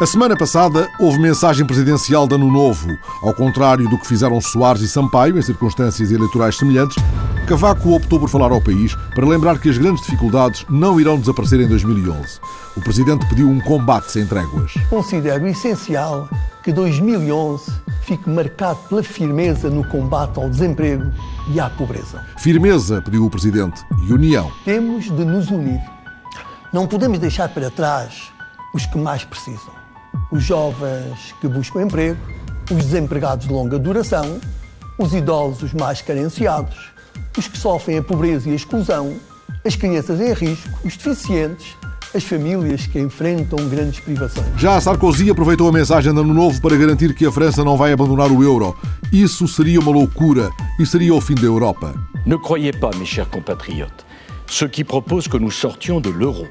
A semana passada houve mensagem presidencial de Ano Novo. Ao contrário do que fizeram Soares e Sampaio em circunstâncias eleitorais semelhantes, Cavaco optou por falar ao país para lembrar que as grandes dificuldades não irão desaparecer em 2011. O presidente pediu um combate sem tréguas. Considero essencial que 2011 fique marcado pela firmeza no combate ao desemprego e à pobreza. Firmeza, pediu o presidente, e união. Temos de nos unir. Não podemos deixar para trás os que mais precisam os jovens que buscam emprego, os desempregados de longa duração, os idosos mais carenciados, os que sofrem a pobreza e a exclusão, as crianças em risco, os deficientes, as famílias que enfrentam grandes privações. Já Sarkozy aproveitou a mensagem de Ano Novo para garantir que a França não vai abandonar o euro. Isso seria uma loucura e seria o fim da Europa. Ne croyez pas, mes chers compatriotes, ceux qui proposent que nous sortions de l'euro.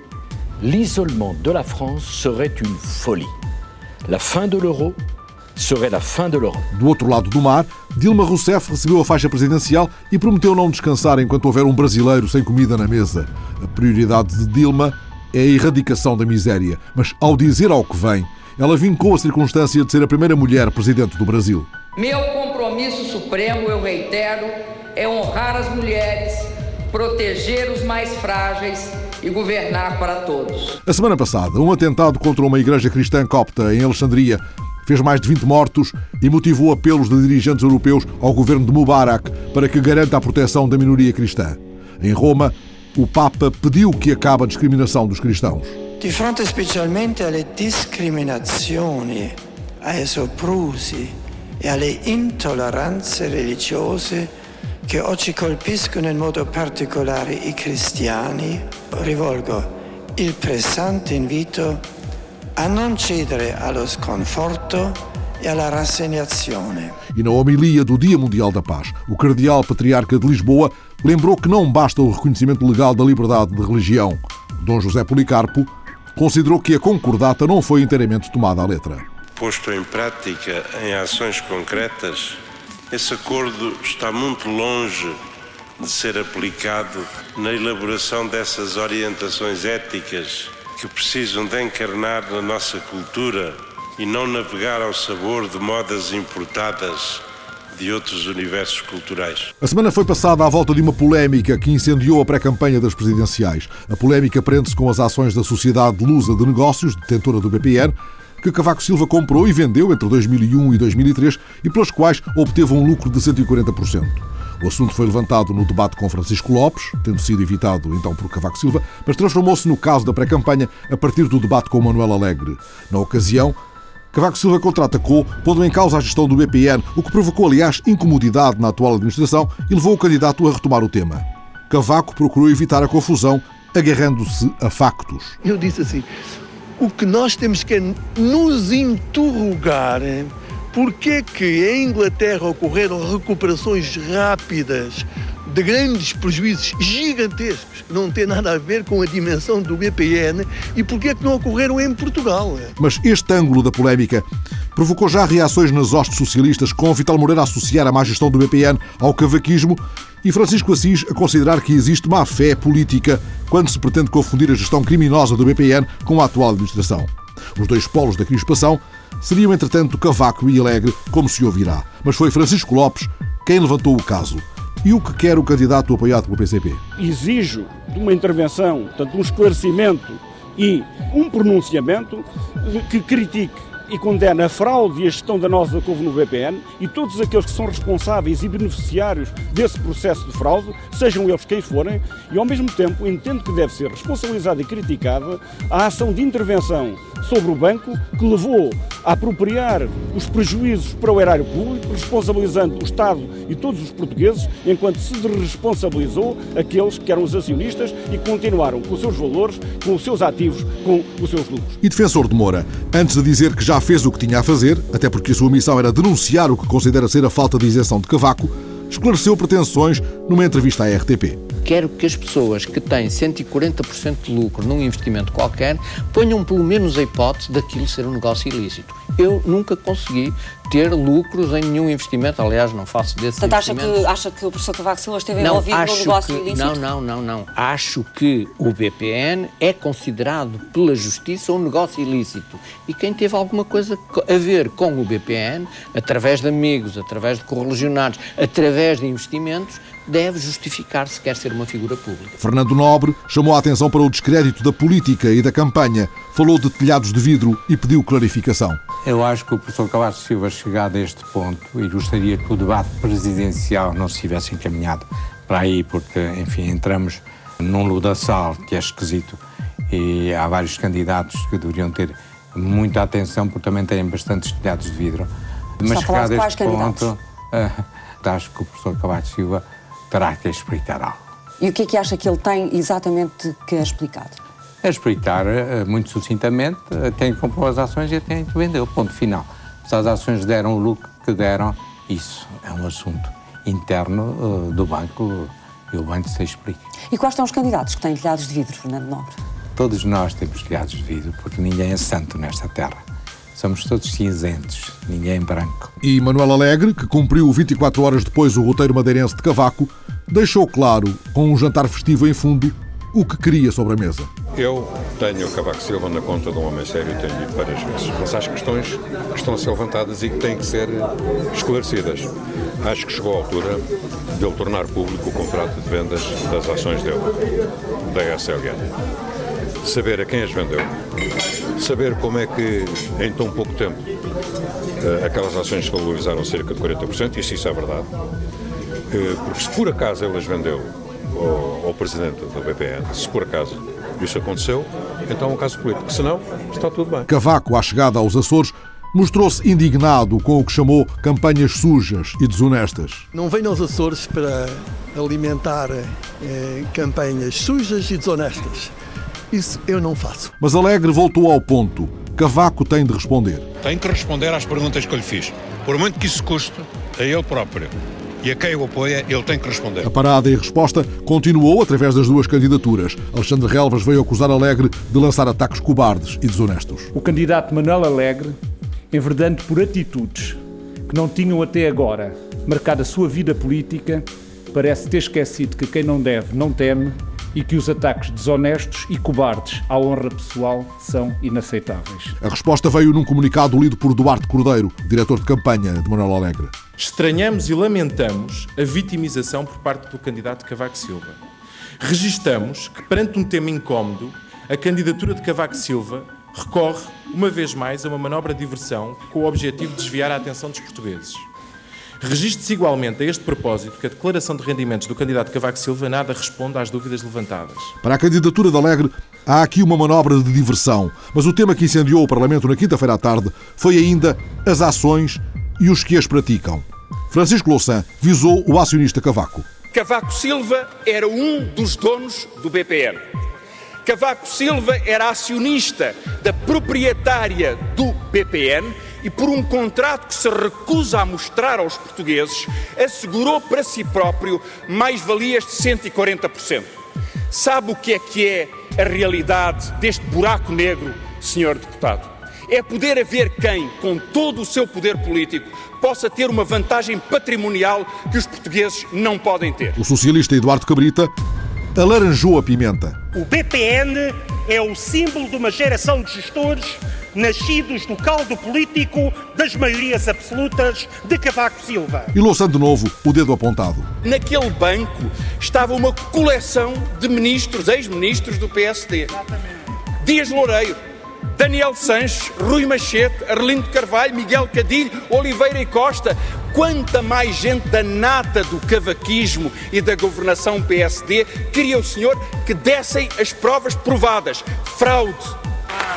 L'isolement de la France serait une folie. La fin de l'euro serait la fin de l'Europe. Do outro lado do mar, Dilma Rousseff recebeu a faixa presidencial e prometeu não descansar enquanto houver um brasileiro sem comida na mesa. A prioridade de Dilma é a erradicação da miséria, mas ao dizer ao que vem, ela vincou a circunstância de ser a primeira mulher presidente do Brasil. Meu compromisso supremo, eu reitero, é honrar as mulheres, proteger os mais frágeis e governar para todos. A semana passada, um atentado contra uma igreja cristã copta em Alexandria fez mais de 20 mortos e motivou apelos de dirigentes europeus ao governo de Mubarak para que garanta a proteção da minoria cristã. Em Roma, o Papa pediu que acabe a discriminação dos cristãos. Di fronte specialmente alle discriminazioni, ai soprusi e alle intolleranze religiose che oggi colpiscono in modo particolare i cristiani, rivolgo il pressante invito a non cedere allo sconforto e alla rassegnazione. E na homilia do Dia Mundial da Paz, o Cardeal Patriarca de Lisboa lembrou que não basta o reconhecimento legal da liberdade de religião. Dom José Policarpo considerou que a concordata não foi inteiramente tomada à letra. Posto em prática em ações concretas, esse acordo está muito longe de ser aplicado na elaboração dessas orientações éticas que precisam de encarnar na nossa cultura e não navegar ao sabor de modas importadas de outros universos culturais. A semana foi passada à volta de uma polémica que incendiou a pré-campanha das presidenciais. A polémica prende-se com as ações da Sociedade Lusa de Negócios, detentora do BPN, que Cavaco Silva comprou e vendeu entre 2001 e 2003 e pelas quais obteve um lucro de 140%. O assunto foi levantado no debate com Francisco Lopes, tendo sido evitado então por Cavaco Silva, mas transformou-se no caso da pré-campanha a partir do debate com Manuel Alegre. Na ocasião, Cavaco Silva contra-atacou, pondo em causa a gestão do BPN, o que provocou, aliás, incomodidade na atual administração e levou o candidato a retomar o tema. Cavaco procurou evitar a confusão, agarrando-se a factos. Eu disse assim: o que nós temos que é nos interrogar porque é que em Inglaterra ocorreram recuperações rápidas de grandes prejuízos gigantescos não têm nada a ver com a dimensão do BPN e porque é que não ocorreram em Portugal. Mas este ângulo da polémica provocou já reações nas hostes socialistas, com Vital Moreira a associar a má gestão do BPN ao cavaquismo e Francisco Assis a considerar que existe má fé política quando se pretende confundir a gestão criminosa do BPN com a atual administração. Os dois polos da crispação seriam, entretanto, Cavaco e Alegre, como se ouvirá. Mas foi Francisco Lopes quem levantou o caso. E o que quer o candidato apoiado pelo PCP? Exijo de uma intervenção, portanto, um esclarecimento e um pronunciamento que critique e condena a fraude e a gestão danosa que houve no VPN e todos aqueles que são responsáveis e beneficiários desse processo de fraude, sejam eles quem forem, e ao mesmo tempo entendo que deve ser responsabilizada e criticada a ação de intervenção sobre o banco que levou a apropriar os prejuízos para o erário público, responsabilizando o Estado e todos os portugueses, enquanto se responsabilizou aqueles que eram os acionistas e continuaram com os seus valores, com os seus ativos, com os seus lucros. E defensor de Moura, antes de dizer que já fez o que tinha a fazer, até porque a sua missão era denunciar o que considera ser a falta de isenção de Cavaco, esclareceu pretensões numa entrevista à RTP. Quero que as pessoas que têm 140% de lucro num investimento qualquer ponham pelo menos a hipótese daquilo ser um negócio ilícito. Eu nunca consegui ter lucros em nenhum investimento, aliás, não faço desse Portanto, acha que, acha que o professor Cavaco Silva esteve não, envolvido no negócio que, ilícito? Não, não, não, não. Acho que o BPN é considerado pela Justiça um negócio ilícito. E quem teve alguma coisa a ver com o BPN, através de amigos, através de correligionários, através de investimentos, deve justificar se quer ser uma figura pública. Fernando Nobre chamou a atenção para o descrédito da política e da campanha, falou de telhados de vidro e pediu clarificação. Eu acho que o professor Cavaco Silva chegado a este ponto e gostaria que o debate presidencial não se tivesse encaminhado para aí, porque, enfim, entramos num ludaçal que é esquisito e há vários candidatos que deveriam ter muita atenção porque também têm bastantes telhados de vidro. Mas chegado a este ponto, acho que o professor Cavaco Silva terá que explicar algo. E o que é que acha que ele tem exatamente que explicar? É explicar eh, muito sucintamente eh, quem comprou as ações e quem vendeu. Ponto final. Se as ações deram o lucro que deram, isso é um assunto interno uh, do banco e o banco se explica. E quais são os candidatos que têm telhados de vidro, Fernando Nobre? Todos nós temos telhados de vidro, porque ninguém é santo nesta terra. Somos todos cinzentos, ninguém branco. E Manuel Alegre, que cumpriu 24 horas depois o roteiro madeirense de Cavaco, deixou claro, com um jantar festivo em fundo, o que queria sobre a mesa. Eu tenho o Cavaco Silva na conta de um homem sério e tenho dito várias vezes. Mas há questões que estão a ser levantadas e que têm que ser esclarecidas. Acho que chegou a altura de ele tornar público o contrato de vendas das ações dele, da SLN saber a quem as vendeu, saber como é que em tão pouco tempo eh, aquelas ações se valorizaram cerca de 40%, e se isso é verdade, eh, porque se por acaso ele as vendeu ao, ao presidente da BPN, se por acaso isso aconteceu, então é um caso político. Se não, está tudo bem. Cavaco, à chegada aos Açores, mostrou-se indignado com o que chamou campanhas sujas e desonestas. Não venho aos Açores para alimentar eh, campanhas sujas e desonestas. Isso eu não faço. Mas Alegre voltou ao ponto. Cavaco tem de responder. Tem que responder às perguntas que eu lhe fiz. Por muito que isso custe a ele próprio e a quem o apoia, ele tem que responder. A parada e a resposta continuou através das duas candidaturas. Alexandre Relvas veio acusar Alegre de lançar ataques cobardes e desonestos. O candidato Manuel Alegre, enverdando por atitudes que não tinham até agora marcado a sua vida política, parece ter esquecido que quem não deve não teme e que os ataques desonestos e cobardes à honra pessoal são inaceitáveis. A resposta veio num comunicado lido por Duarte Cordeiro, diretor de campanha de Manuel Alegre. Estranhamos e lamentamos a vitimização por parte do candidato Cavaco Silva. Registamos que, perante um tema incómodo, a candidatura de Cavaco Silva recorre, uma vez mais, a uma manobra de diversão com o objetivo de desviar a atenção dos portugueses. Registre-se igualmente a este propósito que a declaração de rendimentos do candidato Cavaco Silva nada responde às dúvidas levantadas. Para a candidatura de Alegre, há aqui uma manobra de diversão, mas o tema que incendiou o Parlamento na quinta-feira à tarde foi ainda as ações e os que as praticam. Francisco Louçã visou o acionista Cavaco. Cavaco Silva era um dos donos do BPN. Cavaco Silva era acionista da proprietária do BPN e, por um contrato que se recusa a mostrar aos portugueses, assegurou para si próprio mais-valias de 140%. Sabe o que é que é a realidade deste buraco negro, senhor deputado? É poder haver quem, com todo o seu poder político, possa ter uma vantagem patrimonial que os portugueses não podem ter. O socialista Eduardo Cabrita alaranjou a pimenta. O BPN é o símbolo de uma geração de gestores nascidos do caldo político das maiorias absolutas de Cavaco Silva. E Louçã de novo, o dedo apontado. Naquele banco estava uma coleção de ministros, ex-ministros do PSD. Exatamente. Dias Loureiro, Daniel Sanches, Rui Machete, Arlindo Carvalho, Miguel Cadilho, Oliveira e Costa. Quanta mais gente da nata do cavaquismo e da governação PSD queria o senhor que dessem as provas provadas. Fraude,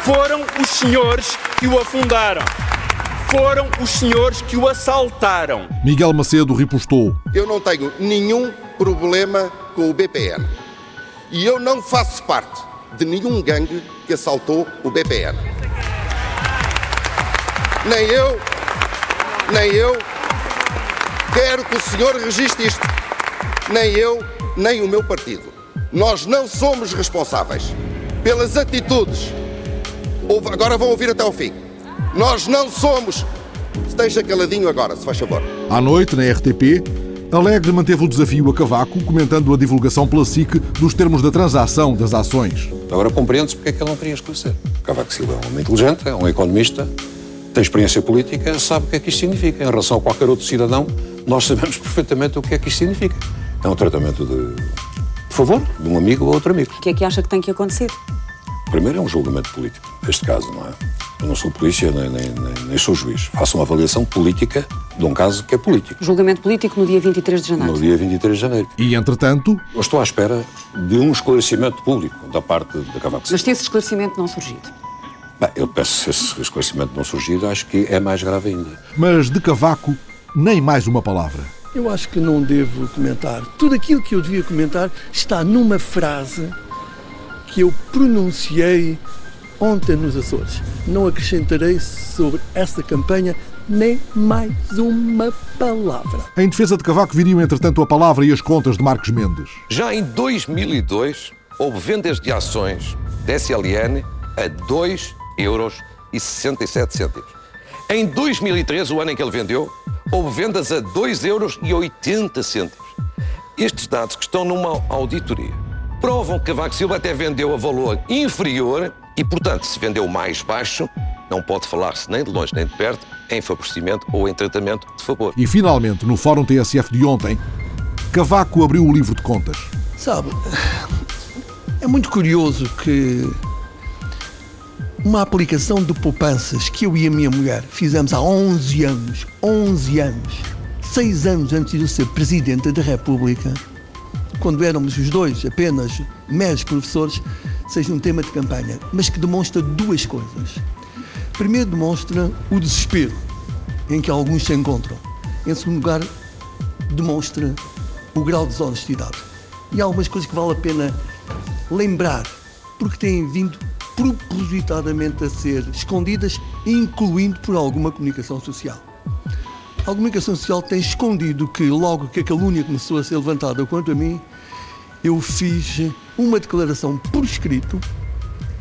foram os senhores que o afundaram. Foram os senhores que o assaltaram. Miguel Macedo ripostou. Eu não tenho nenhum problema com o BPN. E eu não faço parte de nenhum gangue que assaltou o BPN. Nem eu, nem eu quero que o senhor registre isto. Nem eu, nem o meu partido. Nós não somos responsáveis pelas atitudes. Agora vão ouvir até o fim. Nós não somos. Esteja caladinho agora, se faz favor. À noite, na RTP, Alegre manteve o desafio a Cavaco, comentando a divulgação pela SIC dos termos da transação das ações. Agora compreende-se porque é que ele não queria esclarecer. Cavaco Silva é um homem inteligente, é um economista, tem experiência política, sabe o que é que isto significa. Em relação a qualquer outro cidadão, nós sabemos perfeitamente o que é que isto significa. É um tratamento de, de favor de um amigo ou outro amigo. O que é que acha que tem que acontecer? Primeiro é um julgamento político, neste caso, não é? Eu não sou polícia nem, nem, nem, nem sou juiz. Faço uma avaliação política de um caso que é político. Julgamento político no dia 23 de janeiro. No dia 23 de janeiro. E, entretanto... Eu estou à espera de um esclarecimento público da parte da Cavaco Mas se esse esclarecimento não surgido? Bem, eu peço se esse esclarecimento não surgir, acho que é mais grave ainda. Mas de Cavaco, nem mais uma palavra. Eu acho que não devo comentar. Tudo aquilo que eu devia comentar está numa frase que eu pronunciei ontem nos Açores. Não acrescentarei sobre essa campanha nem mais uma palavra. Em defesa de Cavaco viriam, entretanto, a palavra e as contas de Marcos Mendes. Já em 2002, houve vendas de ações da SLN a 2 euros e 67 cêntimos. Em 2013, o ano em que ele vendeu, houve vendas a 2 euros e 80 cêntimos. Estes dados que estão numa auditoria provam que Cavaco Silva até vendeu a valor inferior e, portanto, se vendeu mais baixo, não pode falar-se nem de longe nem de perto em favorecimento ou em tratamento de favor. E, finalmente, no Fórum TSF de ontem, Cavaco abriu o livro de contas. Sabe, é muito curioso que uma aplicação de poupanças que eu e a minha mulher fizemos há 11 anos, 11 anos, 6 anos antes de eu ser Presidente da República, quando éramos os dois apenas meros professores, seja um tema de campanha, mas que demonstra duas coisas. Primeiro, demonstra o desespero em que alguns se encontram. Em segundo lugar, demonstra o grau de desonestidade. E há algumas coisas que vale a pena lembrar, porque têm vindo propositadamente a ser escondidas, incluindo por alguma comunicação social. A comunicação social tem escondido que, logo que a calúnia começou a ser levantada quanto a mim, eu fiz uma declaração por escrito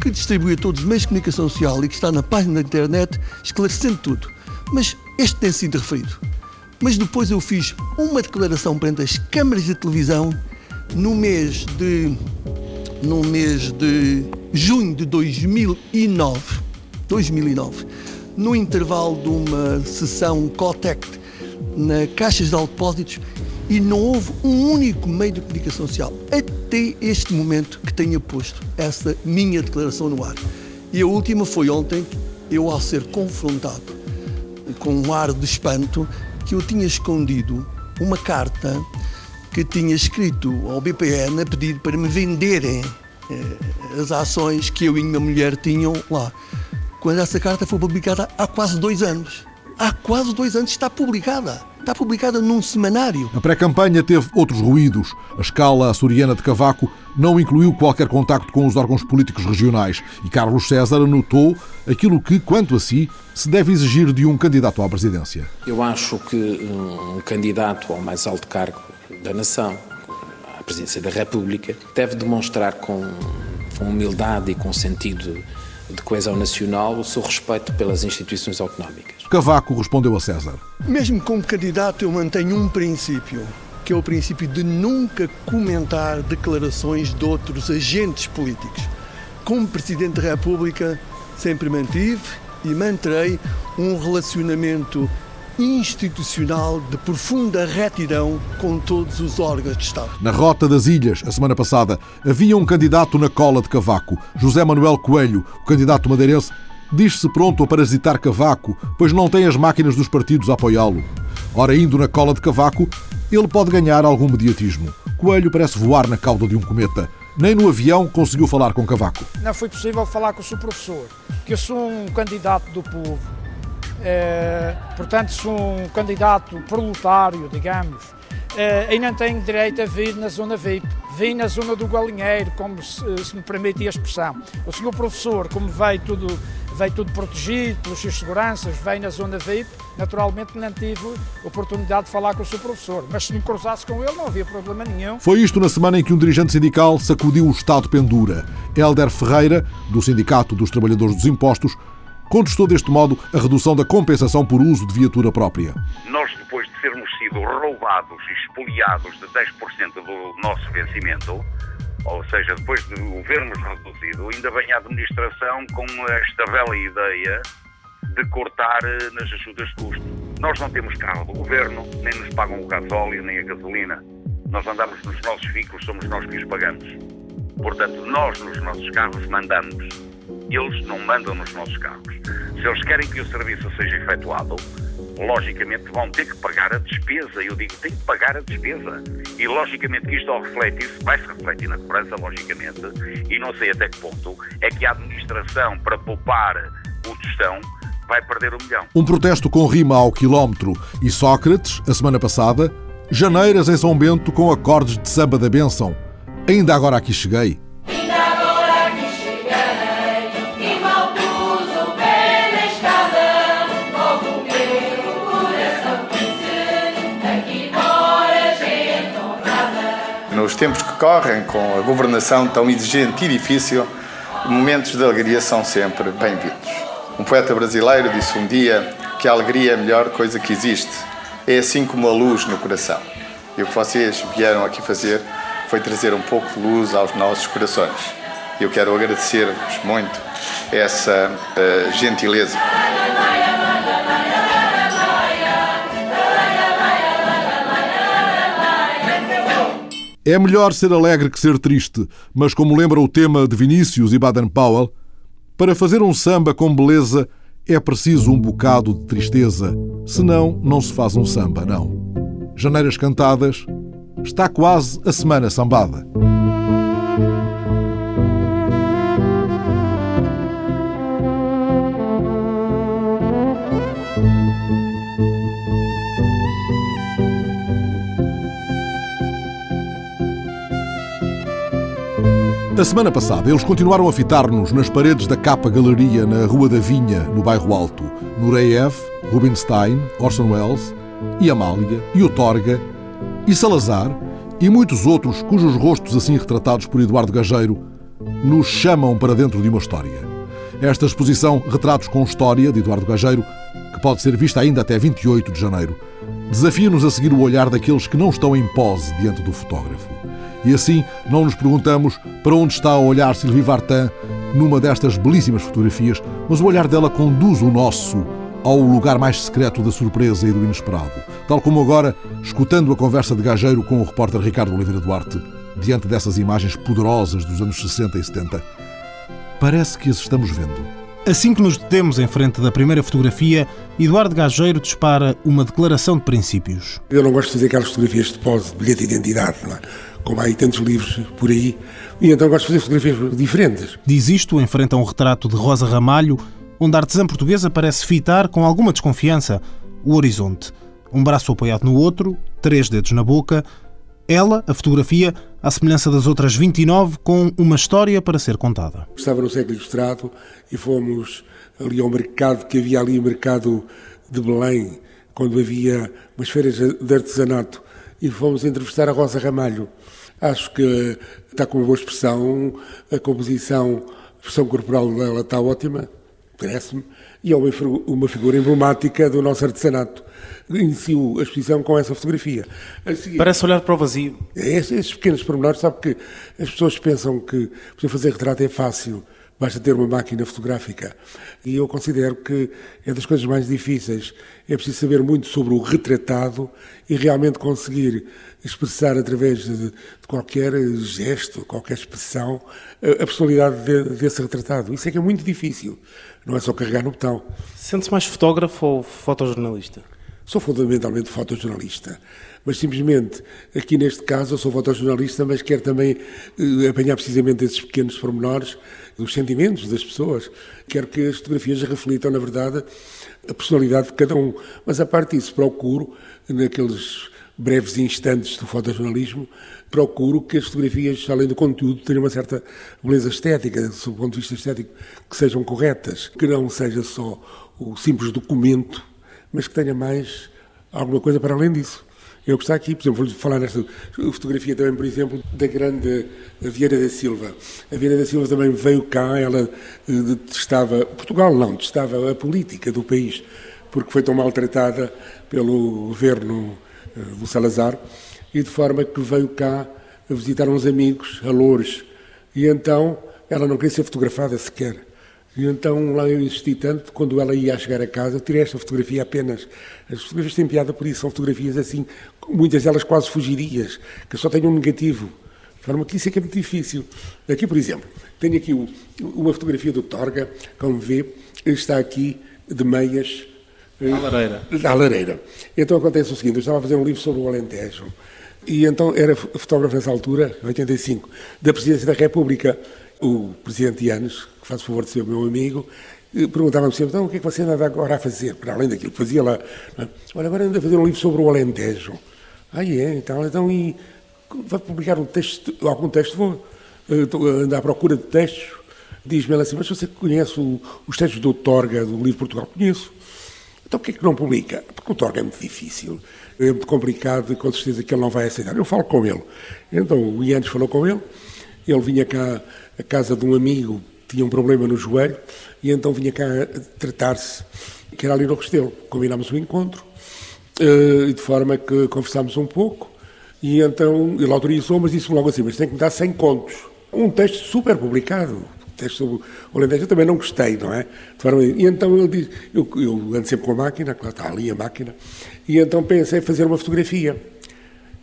que distribui a todos os meios de comunicação social e que está na página da internet, esclarecendo tudo. Mas este tem sido referido. Mas depois eu fiz uma declaração perante as câmaras de televisão no mês de no mês de junho de 2009, 2009, no intervalo de uma sessão Cotec na Caixas de Depósitos e não houve um único meio de comunicação social até este momento que tenha posto essa minha declaração no ar. E a última foi ontem, eu ao ser confrontado com um ar de espanto, que eu tinha escondido uma carta que tinha escrito ao BPN a pedir para me venderem eh, as ações que eu e minha mulher tinham lá. Quando essa carta foi publicada há quase dois anos. Há quase dois anos está publicada. Está publicada num semanário. A pré-campanha teve outros ruídos. A escala açoriana de Cavaco não incluiu qualquer contacto com os órgãos políticos regionais e Carlos César anotou aquilo que, quanto a si, se deve exigir de um candidato à presidência. Eu acho que um candidato ao mais alto cargo da nação, à presidência da República, deve demonstrar com, com humildade e com sentido de coesão nacional o seu respeito pelas instituições autonómicas. Cavaco respondeu a César. Mesmo como candidato, eu mantenho um princípio, que é o princípio de nunca comentar declarações de outros agentes políticos. Como Presidente da República, sempre mantive e manterei um relacionamento institucional de profunda retidão com todos os órgãos de Estado. Na Rota das Ilhas, a semana passada, havia um candidato na cola de Cavaco, José Manuel Coelho, o candidato madeirense, diz-se pronto a parasitar Cavaco, pois não tem as máquinas dos partidos a apoiá-lo. Ora, indo na cola de Cavaco, ele pode ganhar algum mediatismo. Coelho parece voar na cauda de um cometa. Nem no avião conseguiu falar com Cavaco. Não foi possível falar com o seu professor, que eu sou um candidato do povo portanto, sou um candidato proletário, digamos, uh, ainda têm direito a vir na zona VIP. Vim na zona do galinheiro, como se, se me permite a expressão. O senhor professor, como veio tudo, veio tudo protegido pelos seus seguranças, veio na zona VIP, naturalmente não tive oportunidade de falar com o seu professor. Mas se me cruzasse com ele, não havia problema nenhum. Foi isto na semana em que um dirigente sindical sacudiu o Estado pendura. Helder Ferreira, do Sindicato dos Trabalhadores dos Impostos, contestou deste modo a redução da compensação por uso de viatura própria. Nós, depois de sermos sido roubados e expoliados de 10% do nosso vencimento, ou seja, depois de o vermos reduzido, ainda vem a administração com esta bela ideia de cortar eh, nas ajudas de custo. Nós não temos carro do governo, nem nos pagam o gasóleo nem a gasolina. Nós andamos nos nossos veículos, somos nós que os pagamos. Portanto, nós nos nossos carros mandamos. Eles não mandam nos nossos carros. Se eles querem que o serviço seja efetuado, logicamente vão ter que pagar a despesa. Eu digo, tem que pagar a despesa. E logicamente que isto ao reflete-se, vai-se refletir na cobrança, logicamente, e não sei até que ponto é que a administração, para poupar o tostão, vai perder o milhão. Um protesto com rima ao quilómetro e Sócrates, a semana passada, Janeiras em São Bento com acordes de samba da benção. Ainda agora aqui cheguei. Tempos que correm, com a governação tão exigente e difícil, momentos de alegria são sempre bem-vindos. Um poeta brasileiro disse um dia que a alegria é a melhor coisa que existe. É assim como a luz no coração. E o que vocês vieram aqui fazer foi trazer um pouco de luz aos nossos corações. Eu quero agradecer-vos muito essa uh, gentileza. É melhor ser alegre que ser triste, mas como lembra o tema de Vinícius e Baden-Powell, para fazer um samba com beleza é preciso um bocado de tristeza, senão não se faz um samba, não. Janeiras cantadas, está quase a semana sambada. A semana passada, eles continuaram a fitar-nos nas paredes da Capa Galeria na Rua da Vinha, no Bairro Alto. Nureyev, Rubinstein, Orson Welles, e Amália, e o Torga, e Salazar, e muitos outros cujos rostos assim retratados por Eduardo Gageiro nos chamam para dentro de uma história. Esta exposição Retratos com História, de Eduardo Gageiro, que pode ser vista ainda até 28 de janeiro, desafia-nos a seguir o olhar daqueles que não estão em pose diante do fotógrafo. E assim não nos perguntamos para onde está a olhar Sylvie Vartan numa destas belíssimas fotografias, mas o olhar dela conduz o nosso ao lugar mais secreto da surpresa e do inesperado. Tal como agora, escutando a conversa de gageiro com o repórter Ricardo Oliveira Duarte, diante dessas imagens poderosas dos anos 60 e 70. Parece que as estamos vendo. Assim que nos detemos em frente da primeira fotografia, Eduardo Gageiro dispara uma declaração de princípios. Eu não gosto de fazer aquelas fotografias de pose, de bilhete de identidade, não é? Como há aí tantos livros por aí, e então gosto de fazer fotografias diferentes. Diz isto em frente a um retrato de Rosa Ramalho, onde a artesã portuguesa parece fitar com alguma desconfiança o horizonte. Um braço apoiado no outro, três dedos na boca. Ela, a fotografia, à semelhança das outras 29, com uma história para ser contada. Estava no século ilustrado e fomos ali ao mercado, que havia ali o mercado de Belém, quando havia umas feiras de artesanato, e fomos entrevistar a Rosa Ramalho. Acho que está com uma boa expressão, a composição, a expressão corporal dela está ótima parece-me, e é uma, uma figura emblemática do nosso artesanato. Iniciou a exposição com essa fotografia. Parece olhar para o vazio. É, esses pequenos pormenores, sabe que as pessoas pensam que fazer retrato é fácil, basta ter uma máquina fotográfica. E eu considero que é das coisas mais difíceis. É preciso saber muito sobre o retratado e realmente conseguir expressar através de, de qualquer gesto, qualquer expressão, a, a personalidade de, desse retratado. Isso é que é muito difícil. Não é só carregar no botão. Sente-se mais fotógrafo ou fotojornalista? Sou fundamentalmente fotojornalista, mas simplesmente, aqui neste caso, eu sou fotojornalista, mas quero também eh, apanhar precisamente esses pequenos pormenores, os sentimentos das pessoas. Quero que as fotografias reflitam, na verdade, a personalidade de cada um. Mas, a parte disso, procuro, naqueles breves instantes do fotojornalismo, procuro que as fotografias, além do conteúdo, tenham uma certa beleza estética, sob o ponto de vista estético, que sejam corretas, que não seja só o simples documento, mas que tenha mais alguma coisa para além disso. Eu que está aqui, por exemplo, vou falar nesta fotografia também, por exemplo, da grande Vieira da Silva. A Vieira da Silva também veio cá, ela eh, detestava, Portugal não, detestava a política do país, porque foi tão maltratada pelo governo eh, do Salazar, e de forma que veio cá a visitar uns amigos, a Loures, e então ela não queria ser fotografada sequer. E então lá eu insisti tanto, quando ela ia chegar a casa, tirei esta fotografia apenas. As fotografias têm piada por isso, são fotografias assim, muitas delas quase fugirias, que só têm um negativo. De forma que isso é que é muito difícil. Aqui, por exemplo, tenho aqui o, uma fotografia do Torga, como vê, está aqui de meias. À lareira. À lareira. Então acontece o seguinte, eu estava a fazer um livro sobre o Alentejo, e então era fotógrafo nessa altura, 85, da Presidência da República. O Presidente Yanes, faz favor de ser o meu amigo, perguntava-me sempre, então o que é que você anda agora a fazer? Para além daquilo que fazia lá. é? Olha, agora anda a fazer um livro sobre o Alentejo. Ah, é? Então, então e vai publicar um texto, algum texto? Vou andar à procura de textos. Diz-me ela assim, mas você conhece o- os textos do Torga, do livro Portugal? Conheço. Então porquê que não publica? Porque o Torga é muito difícil, é muito complicado e com certeza que ele não vai aceitar. Eu falo com ele. Então o Ianes falou com ele, ele vinha cá à casa de um amigo, tinha um problema no joelho, e então vinha cá tratar-se, que era ali no Restelo. Combinámos o encontro, eh, de forma que conversámos um pouco, e então ele autorizou, mas disse-me logo assim, mas tem que me dar 100 contos. Um texto super publicado, um texto sobre o Alentejo, eu também não gostei, não é? Forma- E então ele disse, eu, eu ando sempre com a máquina, claro, está ali a máquina, e então pensei em fazer uma fotografia.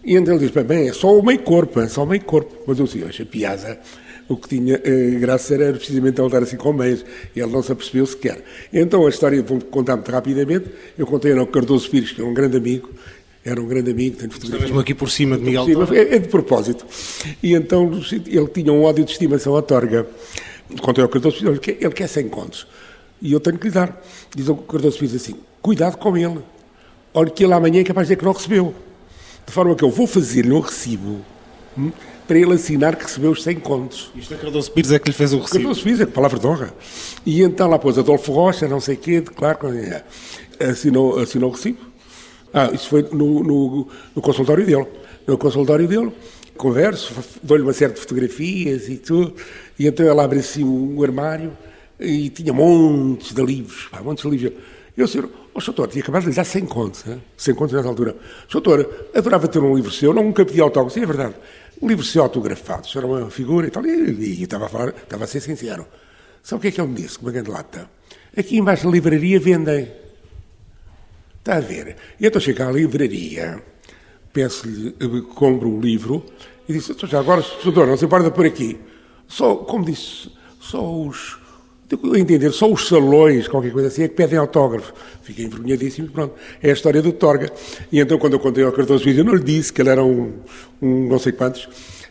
E então ele diz, bem, bem, é só o meio corpo, é só o meio corpo. Mas eu disse, acho a piada, o que tinha eh, graça era precisamente ele estar assim com meias, e ele não se apercebeu sequer. Então a história, vou contar muito rapidamente, eu contei ao Cardoso Pires, que é um grande amigo, era um grande amigo, tem fotografia. mesmo aqui por cima de Miguel Por cima, é, é de propósito. E então ele tinha um ódio de estimação à Torga. Contei ao Cardoso Pires, ele quer, ele quer 100 contos. E eu tenho que lhe dar. Diz o Cardoso Pires assim, cuidado com ele. Olha que ele amanhã é capaz de dizer que não recebeu. De forma que eu vou fazer-lhe um recibo hum, para ele assinar que recebeu os 100 contos. Isto é Cardoso Pires é que lhe fez o recibo. Cardoso Pires, é que palavra de honra. E então lá pôs Adolfo Rocha, não sei o quê, claro, é, assinou, assinou o recibo. Ah, isso foi no, no, no consultório dele. No consultório dele, converso, dou-lhe uma série de fotografias e tudo, e então ela abre assim um armário e tinha montes de livros, pá, montes de livros. Eu, senhor, oh, doutor, tinha acabado de lhe dar 100 contos, hein? 100 contos nessa altura. Doutor, adorava ter um livro seu, nunca pedi autógrafo, sim, é verdade. Um livro seu autografado, isso era uma figura e tal, e, e, estava, a falar, estava a ser sincero. Sabe o que é que ele me disse, uma grande lata? Aqui embaixo da livraria vendem. Está a ver? E então chego à livraria, peço-lhe, eh, compro o livro e disse, "Então, já agora, doutor, não se importa por aqui. Só, como disse, só os, a entender, só os salões, qualquer coisa assim, é que pedem autógrafo. Fiquei envergonhadíssimo, pronto. É a história do Torga. E então, quando eu contei ao Cardoso Pires, eu não lhe disse que ele era um, um não sei quantos,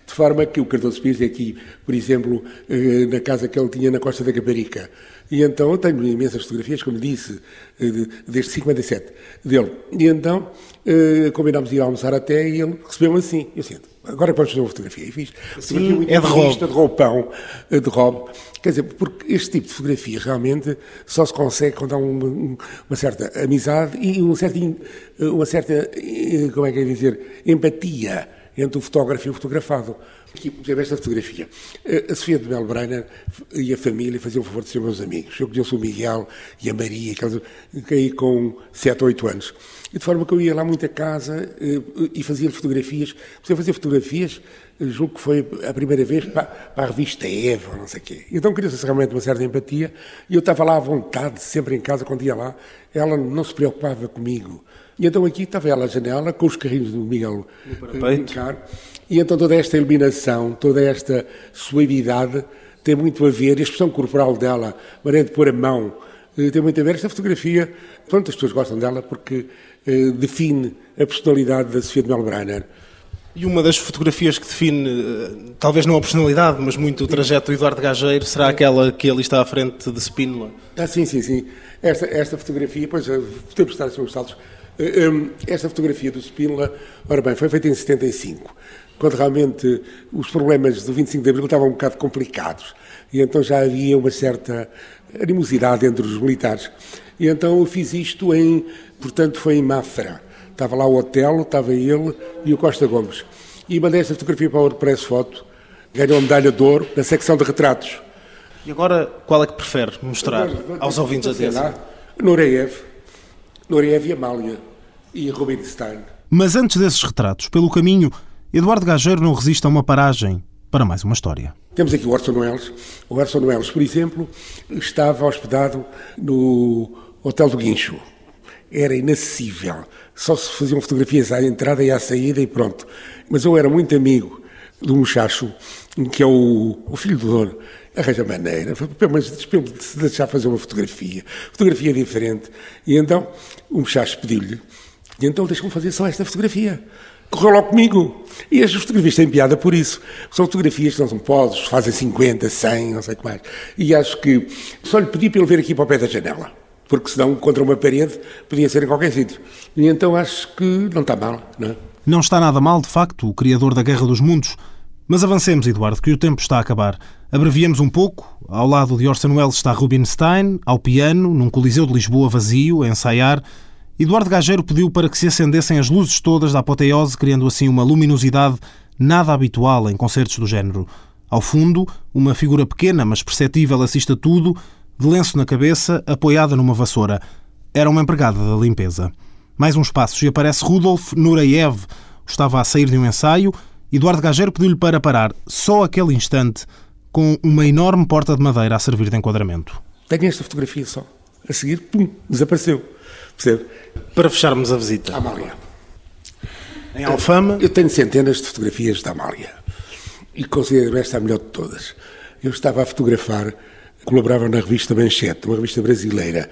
de forma que o Cardoso Pires é aqui, por exemplo, eh, na casa que ele tinha na Costa da Caparica. E então eu tenho imensas fotografias, como disse, eh, de- desde 57 dele. E então eh, combinámos ir almoçar até e ele recebeu-me assim. Eu sinto, agora vamos fazer uma fotografia. E fiz. Fotografia muito é de intimista, de roupão, eh, de robe. Quer dizer, porque este tipo de fotografias realmente só se consegue quando há uma, um- uma certa amizade e um certo, in- uma certa, eh, como é que é dizer, empatia entre o fotógrafo e o fotografado. Aqui, por exemplo, esta fotografia. Eh, A Sofia de Mel Breiner e a família faziam o favor de ser meus amigos. Eu conheço o Miguel e a Maria, que caí com 7 ou 8 anos. E de forma que eu ia lá muito a casa eh, e fazia fotografias. Comecei a fazer fotografias, eh, julgo que foi a primeira vez para, para a revista Eva, não sei o quê. Então criou-se realmente uma certa empatia e eu estava lá à vontade, sempre em casa, quando ia lá. Ela não se preocupava comigo. E então aqui estava ela à janela, com os carrinhos do Miguel eh, brincar. E então toda esta iluminação, toda esta suavidade tem muito a ver, a expressão corporal dela, maneira de pôr a mão, tem muito a ver. Esta fotografia, pronto, as pessoas gostam dela porque define a personalidade da Sofia de Melbrenner. E uma das fotografias que define, eh, talvez não a personalidade, mas muito o trajeto do Eduardo Gageiro, será aquela que ali está à frente de Spínola. Ah, sim, sim, sim. Esta, esta fotografia, pois, eh, podemos estar sobre os saltos, Eh, hum, Esta fotografia do Spínola, ora bem, foi feita em 75, quando realmente os problemas do 25 de Abril estavam um bocado complicados. E então já havia uma certa animosidade entre os militares. E então eu fiz isto em, portanto, foi em Mafra. Estava lá o Otelo, estava ele e o Costa Gomes. E mandei esta fotografia para o WordPress Foto, ganhou a medalha de ouro na secção de retratos. E agora, qual é que prefere mostrar aos ouvintes da Sei TSF? lá, Nureyev, Nureyev e Amália e Rubinstein. Mas antes desses retratos, pelo caminho, Eduardo Gageiro não resiste a uma paragem para mais uma história. Temos aqui o Orson Welles. O Orson Welles, por exemplo, estava hospedado no Hotel do Guincho. Era inacessível. Só se faziam fotografias à entrada e à saída e pronto. Mas eu era muito amigo do muchacho, que é o, o filho do dono. Arranja maneira, mas de se deixar fazer uma fotografia. Fotografia diferente. E então o muchacho pediu-lhe, e então deixa-me fazer só esta fotografia. Correu logo comigo. E as fotografias têm piada por isso. São fotografias que não são poses, fazem 50, 100, não sei o que mais. E acho que só lhe pedi para ele ver aqui para o pé da janela. Porque senão, contra uma parede, podia ser em qualquer sítio. E então acho que não está mal, não é? Não está nada mal, de facto, o criador da Guerra dos Mundos. Mas avancemos, Eduardo, que o tempo está a acabar. Abreviemos um pouco. Ao lado de Orson Welles está Rubinstein, ao piano, num Coliseu de Lisboa vazio, a ensaiar. Eduardo Gageiro pediu para que se acendessem as luzes todas da apoteose, criando assim uma luminosidade nada habitual em concertos do género. Ao fundo, uma figura pequena, mas perceptível assiste a tudo, de lenço na cabeça, apoiada numa vassoura. Era uma empregada da limpeza. Mais uns passos e aparece Rudolf Nureyev. Estava a sair de um ensaio. Eduardo Gageiro pediu-lhe para parar, só aquele instante, com uma enorme porta de madeira a servir de enquadramento. Tenho esta fotografia só. A seguir, pum, desapareceu. Percebe? Para fecharmos a visita. Amália. Em Alfama? Eu tenho centenas de fotografias da Amália. E considero esta a melhor de todas. Eu estava a fotografar, colaborava na revista Manchete, uma revista brasileira,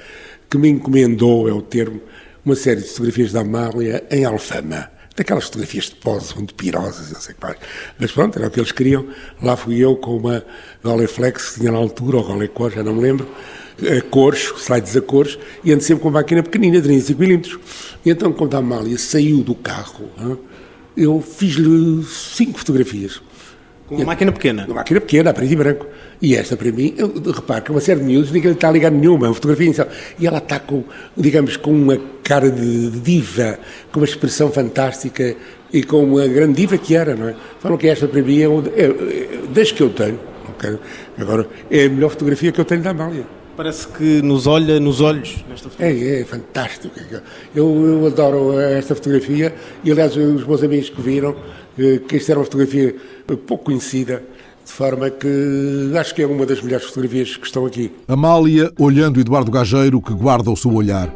que me encomendou, é o termo, uma série de fotografias da Amália em Alfama. Daquelas fotografias de pose, muito pirosas, não sei o que mais. Mas pronto, era o que eles queriam. Lá fui eu com uma Rolleiflex, que tinha na altura, ou Rolleicor, já não me lembro, a cores, slides a cores, e ando sempre com uma máquina pequenina, de 35mm. E então, quando a Amália saiu do carro, eu fiz-lhe cinco fotografias. Com uma máquina pequena? Uma máquina pequena, a preto e branco. E esta, para mim, eu, repare que uma série de miúdos, ninguém lhe está a ligar nenhuma, uma fotografia. E ela está com, digamos, com uma cara de diva, com uma expressão fantástica e com uma grande diva que era, não é? Falam que esta, para mim, é, é, é desde que eu tenho, não quero- agora, é a melhor fotografia que eu tenho da Amália. Parece que nos olha nos olhos nesta fotografia. É, é fantástico. Eu, eu adoro esta fotografia e, aliás, os meus amigos que viram, eh, que esta era uma fotografia pouco conhecida, de forma que acho que é uma das melhores fotografias que estão aqui. Amália olhando Eduardo Gageiro, que guarda o seu olhar.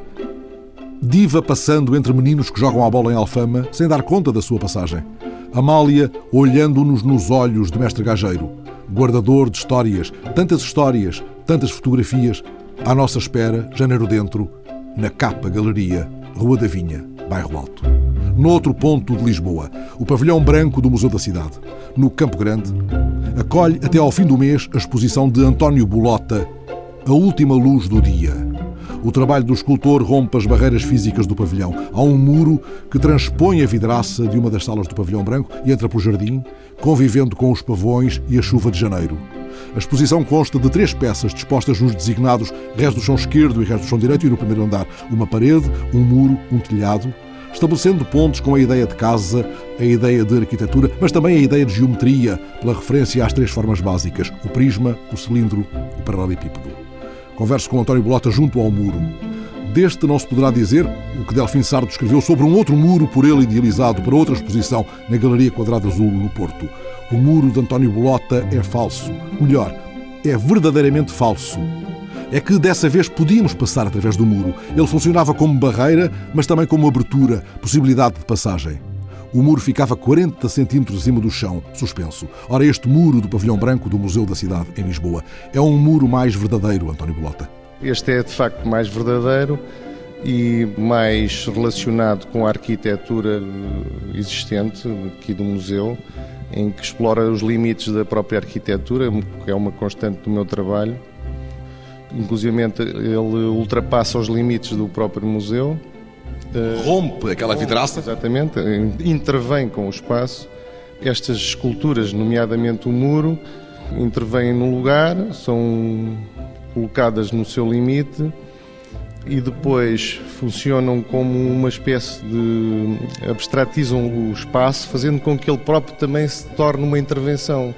Diva passando entre meninos que jogam a bola em Alfama, sem dar conta da sua passagem. Amália olhando-nos nos olhos de Mestre Gageiro, guardador de histórias, tantas histórias, tantas fotografias, à nossa espera, janeiro dentro, na Capa Galeria, Rua da Vinha, Bairro Alto. Noutro ponto de Lisboa, o pavilhão branco do Museu da Cidade, no Campo Grande, acolhe até ao fim do mês a exposição de António Bolota, A Última Luz do Dia. O trabalho do escultor rompe as barreiras físicas do pavilhão. Há um muro que transpõe a vidraça de uma das salas do pavilhão branco e entra pelo jardim, convivendo com os pavões e a chuva de janeiro. A exposição consta de três peças dispostas nos designados resto do chão esquerdo e resto do chão direito e no primeiro andar uma parede, um muro, um telhado, estabelecendo pontos com a ideia de casa, a ideia de arquitetura, mas também a ideia de geometria, pela referência às três formas básicas: o prisma, o cilindro, o paralelepípedo. Converso com António Bolota junto ao muro. Deste não se poderá dizer o que Delfim Sardo escreveu sobre um outro muro por ele idealizado para outra exposição na Galeria Quadrado Azul, no Porto. O muro de António Bolota é falso. Melhor, é verdadeiramente falso. É que dessa vez podíamos passar através do muro. Ele funcionava como barreira, mas também como abertura, possibilidade de passagem. O muro ficava 40 centímetros acima do chão, suspenso. Ora, este muro do pavilhão branco do Museu da Cidade, em Lisboa, é um muro mais verdadeiro, António Bolota. Este é de facto mais verdadeiro e mais relacionado com a arquitetura existente aqui do museu, em que explora os limites da própria arquitetura, que é uma constante do meu trabalho. Inclusive ele ultrapassa os limites do próprio museu Rompe aquela vidraça? Exatamente, intervém com o espaço. Estas esculturas, nomeadamente o muro, intervêm no lugar, são colocadas no seu limite e depois funcionam como uma espécie de. abstratizam o espaço, fazendo com que ele próprio também se torne uma intervenção.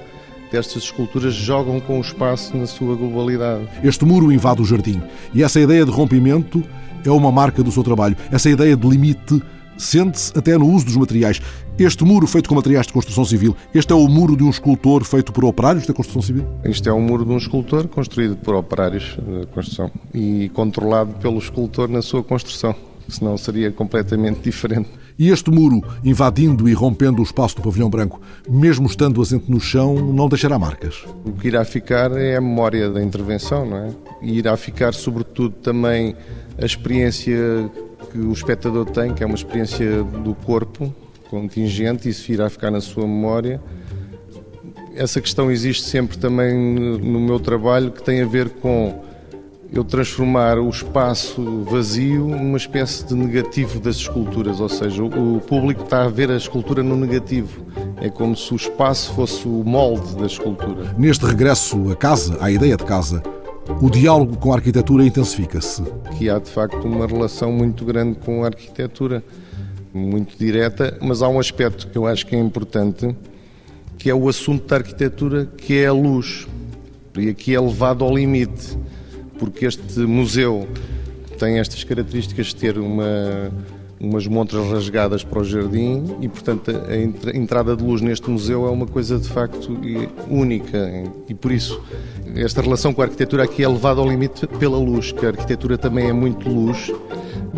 Estas esculturas jogam com o espaço na sua globalidade. Este muro invade o jardim e essa ideia de rompimento é uma marca do seu trabalho. Essa ideia de limite sente-se até no uso dos materiais. Este muro feito com materiais de construção civil, este é o muro de um escultor feito por operários da construção civil? Isto é um muro de um escultor construído por operários da construção e controlado pelo escultor na sua construção, senão seria completamente diferente. E este muro, invadindo e rompendo o espaço do pavilhão branco, mesmo estando assente no chão, não deixará marcas? O que irá ficar é a memória da intervenção, não é? E irá ficar, sobretudo, também a experiência que o espectador tem, que é uma experiência do corpo contingente, isso irá ficar na sua memória. Essa questão existe sempre também no meu trabalho, que tem a ver com eu transformar o espaço vazio numa espécie de negativo das esculturas, ou seja, o público está a ver a escultura no negativo. É como se o espaço fosse o molde da escultura. Neste regresso a casa, à ideia de casa, o diálogo com a arquitetura intensifica-se. Que há de facto uma relação muito grande com a arquitetura, muito direta, mas há um aspecto que eu acho que é importante, que é o assunto da arquitetura, que é a luz. E aqui é levado ao limite, porque este museu tem estas características de ter uma, umas montras rasgadas para o jardim e, portanto, a entrada de luz neste museu é uma coisa de facto única e, por isso, esta relação com a arquitetura aqui é levada ao limite pela luz, que a arquitetura também é muito luz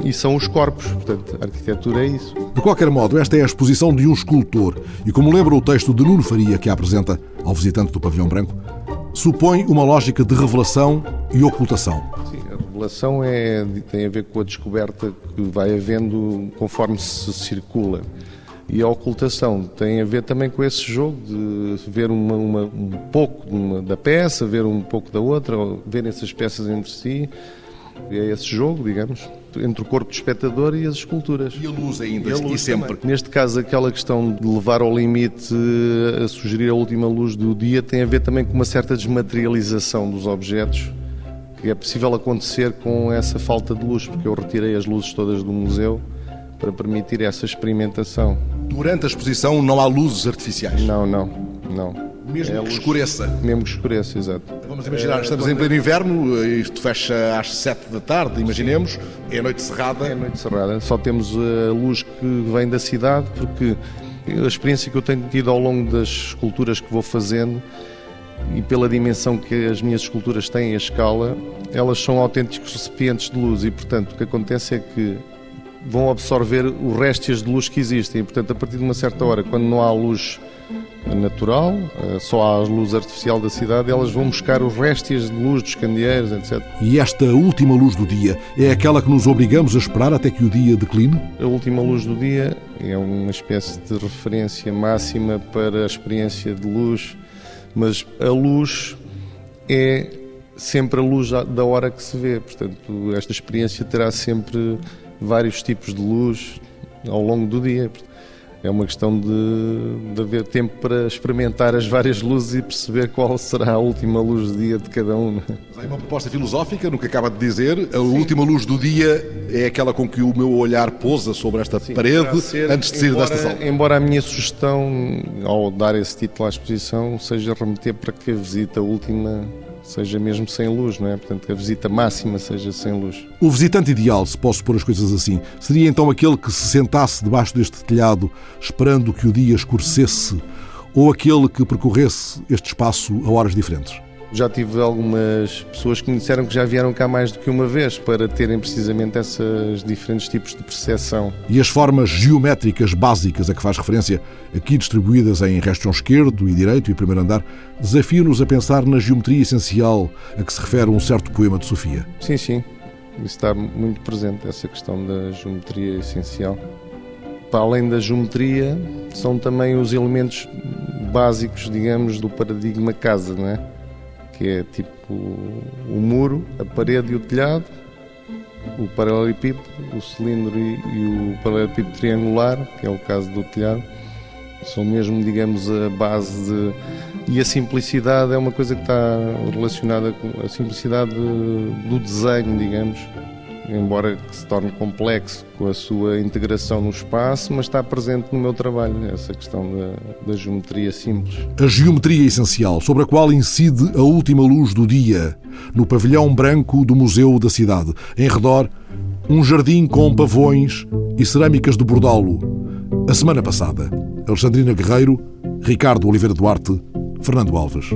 e são os corpos, portanto, a arquitetura é isso. De qualquer modo, esta é a exposição de um escultor e, como lembra o texto de Nuno Faria que a apresenta ao visitante do Pavilhão Branco, supõe uma lógica de revelação e ocultação. Sim, a revelação é, tem a ver com a descoberta que vai havendo conforme se circula. E a ocultação tem a ver também com esse jogo de ver uma, uma, um pouco uma, da peça, ver um pouco da outra, ver essas peças entre si. É esse jogo, digamos, entre o corpo do espectador e as esculturas. E a luz ainda, e, a luz e sempre. Também. Neste caso, aquela questão de levar ao limite, a sugerir a última luz do dia, tem a ver também com uma certa desmaterialização dos objetos, é possível acontecer com essa falta de luz, porque eu retirei as luzes todas do museu para permitir essa experimentação. Durante a exposição não há luzes artificiais? Não, não, não. Mesmo é que escureça? Mesmo que escureça, exato. Vamos imaginar, é, estamos em pleno inverno, isto fecha às 7 da tarde, imaginemos, é noite cerrada. É noite cerrada, só temos a luz que vem da cidade, porque a experiência que eu tenho tido ao longo das esculturas que vou fazendo e pela dimensão que as minhas esculturas têm, a escala, elas são autênticos recipientes de luz e, portanto, o que acontece é que vão absorver os restos de luz que existem. E, portanto, a partir de uma certa hora, quando não há luz natural, só há a luz artificial da cidade, elas vão buscar os restos de luz dos candeeiros, etc. E esta última luz do dia é aquela que nos obrigamos a esperar até que o dia decline? A última luz do dia é uma espécie de referência máxima para a experiência de luz, mas a luz é sempre a luz da hora que se vê. Portanto, esta experiência terá sempre vários tipos de luz ao longo do dia. É uma questão de, de haver tempo para experimentar as várias luzes e perceber qual será a última luz do dia de cada um. Há uma proposta filosófica no que acaba de dizer. A Sim. última luz do dia é aquela com que o meu olhar pousa sobre esta Sim, parede ser, antes de sair embora, desta sala. Embora a minha sugestão, ao dar esse título à exposição, seja remeter para que a visita última seja mesmo sem luz, não é? Portanto, a visita máxima seja sem luz. O visitante ideal, se posso pôr as coisas assim, seria então aquele que se sentasse debaixo deste telhado esperando que o dia escurecesse ou aquele que percorresse este espaço a horas diferentes? Já tive algumas pessoas que me disseram que já vieram cá mais do que uma vez para terem precisamente esses diferentes tipos de percepção. E as formas geométricas básicas a que faz referência, aqui distribuídas em resto esquerdo e direito e primeiro andar, desafiam-nos a pensar na geometria essencial a que se refere um certo poema de Sofia. Sim, sim. Isso está muito presente, essa questão da geometria essencial. Para além da geometria, são também os elementos básicos, digamos, do paradigma casa, não é? Que é tipo o muro, a parede e o telhado, o paralelepípedo, o cilindro e, e o paralelepípedo triangular, que é o caso do telhado, são mesmo, digamos, a base de. E a simplicidade é uma coisa que está relacionada com a simplicidade do desenho, digamos, embora se torne complexo com a sua integração no espaço, mas está presente no meu trabalho, essa questão da, da geometria simples. A geometria essencial, sobre a qual incide a última luz do dia, no pavilhão branco do Museu da Cidade. Em redor, um jardim com pavões e cerâmicas de Bordalo. A semana passada, Alexandrina Guerreiro, Ricardo Oliveira Duarte, Fernando Alves.